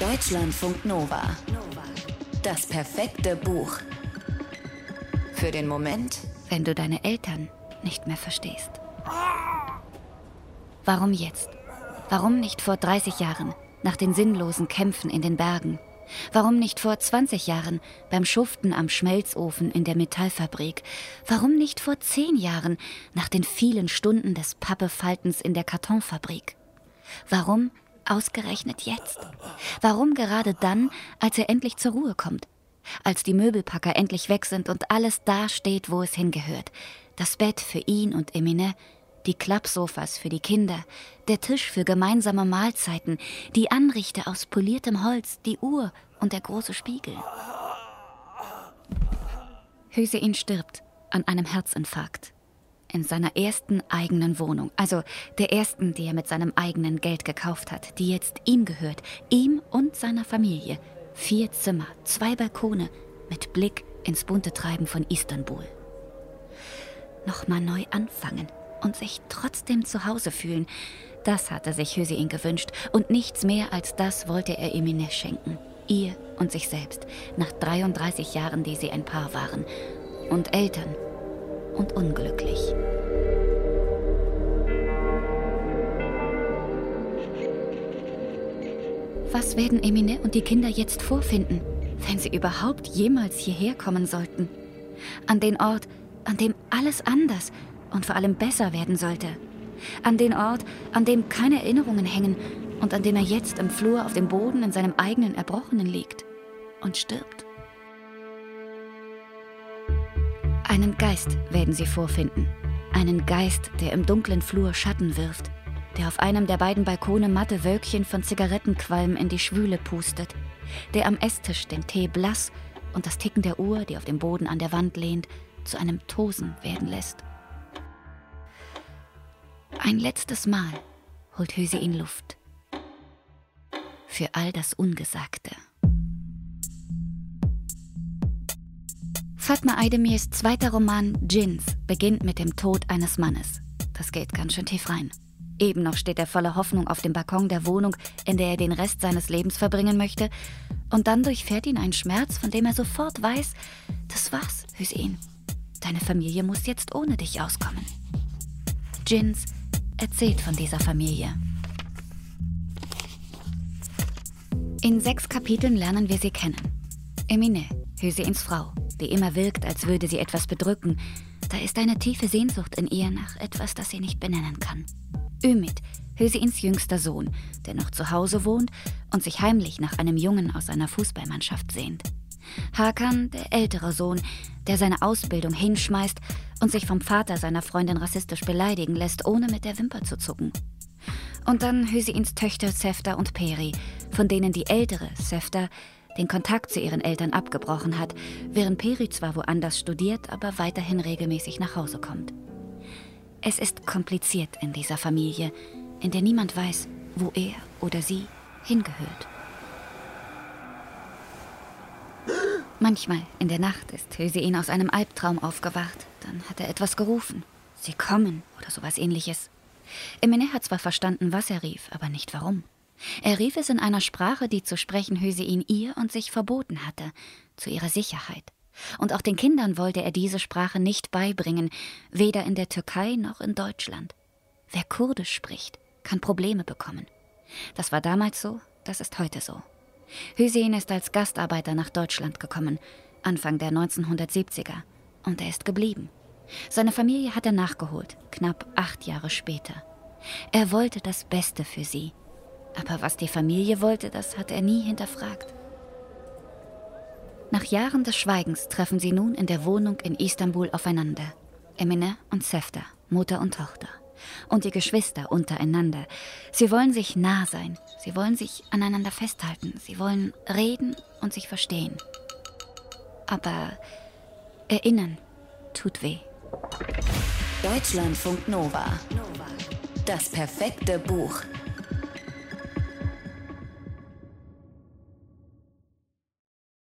Deutschlandfunk Nova. Das perfekte Buch. Für den Moment, wenn du deine Eltern nicht mehr verstehst. Warum jetzt? Warum nicht vor 30 Jahren, nach den sinnlosen Kämpfen in den Bergen? Warum nicht vor 20 Jahren beim Schuften am Schmelzofen in der Metallfabrik? Warum nicht vor 10 Jahren nach den vielen Stunden des Pappefaltens in der Kartonfabrik? Warum ausgerechnet jetzt? Warum gerade dann, als er endlich zur Ruhe kommt? Als die Möbelpacker endlich weg sind und alles da steht, wo es hingehört. Das Bett für ihn und Emine, die Klappsofas für die Kinder, der Tisch für gemeinsame Mahlzeiten, die Anrichte aus poliertem Holz, die Uhr und der große Spiegel. Hüsein stirbt an einem Herzinfarkt. In seiner ersten eigenen Wohnung, also der ersten, die er mit seinem eigenen Geld gekauft hat, die jetzt ihm gehört, ihm und seiner Familie. Vier Zimmer, zwei Balkone mit Blick ins bunte Treiben von Istanbul. Nochmal neu anfangen, und sich trotzdem zu Hause fühlen. Das hatte sich Hüseyin gewünscht und nichts mehr als das wollte er Emine schenken. Ihr und sich selbst, nach 33 Jahren, die sie ein Paar waren. Und Eltern und unglücklich. Was werden Emine und die Kinder jetzt vorfinden, wenn sie überhaupt jemals hierher kommen sollten? An den Ort, an dem alles anders und vor allem besser werden sollte. An den Ort, an dem keine Erinnerungen hängen und an dem er jetzt im Flur auf dem Boden in seinem eigenen Erbrochenen liegt und stirbt. Einen Geist werden sie vorfinden. Einen Geist, der im dunklen Flur Schatten wirft, der auf einem der beiden Balkone matte Wölkchen von Zigarettenqualm in die Schwüle pustet, der am Esstisch den Tee blass und das Ticken der Uhr, die auf dem Boden an der Wand lehnt, zu einem Tosen werden lässt. Ein letztes Mal holt Hüseyin Luft. Für all das Ungesagte. Fatma Aydemirs zweiter Roman Djinns beginnt mit dem Tod eines Mannes. Das geht ganz schön tief rein. Eben noch steht er voller Hoffnung auf dem Balkon der Wohnung, in der er den Rest seines Lebens verbringen möchte. Und dann durchfährt ihn ein Schmerz, von dem er sofort weiß, das war's, Hüseyin. Deine Familie muss jetzt ohne dich auskommen. Djinns erzählt von dieser Familie. In sechs Kapiteln lernen wir sie kennen. Emine, Hüseins Frau, die immer wirkt, als würde sie etwas bedrücken. Da ist eine tiefe Sehnsucht in ihr nach etwas, das sie nicht benennen kann. Ümit, Hüseins jüngster Sohn, der noch zu Hause wohnt und sich heimlich nach einem Jungen aus seiner Fußballmannschaft sehnt. Hakan, der ältere Sohn, der seine Ausbildung hinschmeißt und sich vom Vater seiner Freundin rassistisch beleidigen lässt, ohne mit der Wimper zu zucken. Und dann Hüseins Töchter Sefta und Peri, von denen die ältere, Sefta, den Kontakt zu ihren Eltern abgebrochen hat, während Peri zwar woanders studiert, aber weiterhin regelmäßig nach Hause kommt. Es ist kompliziert in dieser Familie, in der niemand weiß, wo er oder sie hingehört. Manchmal in der Nacht ist Hüseyin aus einem Albtraum aufgewacht. Dann hat er etwas gerufen. Sie kommen oder sowas ähnliches. Emine hat zwar verstanden, was er rief, aber nicht warum. Er rief es in einer Sprache, die zu sprechen Hüseyin ihr und sich verboten hatte, zu ihrer Sicherheit. Und auch den Kindern wollte er diese Sprache nicht beibringen, weder in der Türkei noch in Deutschland. Wer Kurdisch spricht, kann Probleme bekommen. Das war damals so, das ist heute so. Hüseyin ist als Gastarbeiter nach Deutschland gekommen, Anfang der 1970er, und er ist geblieben. Seine Familie hat er nachgeholt, knapp acht Jahre später. Er wollte das Beste für sie. Aber was die Familie wollte, das hat er nie hinterfragt. Nach Jahren des Schweigens treffen sie nun in der Wohnung in Istanbul aufeinander. Emine und Sefta, Mutter und Tochter und die Geschwister untereinander. Sie wollen sich nah sein, sie wollen sich aneinander festhalten, sie wollen reden und sich verstehen. Aber erinnern tut weh. Deutschlandfunk Nova. Das perfekte Buch.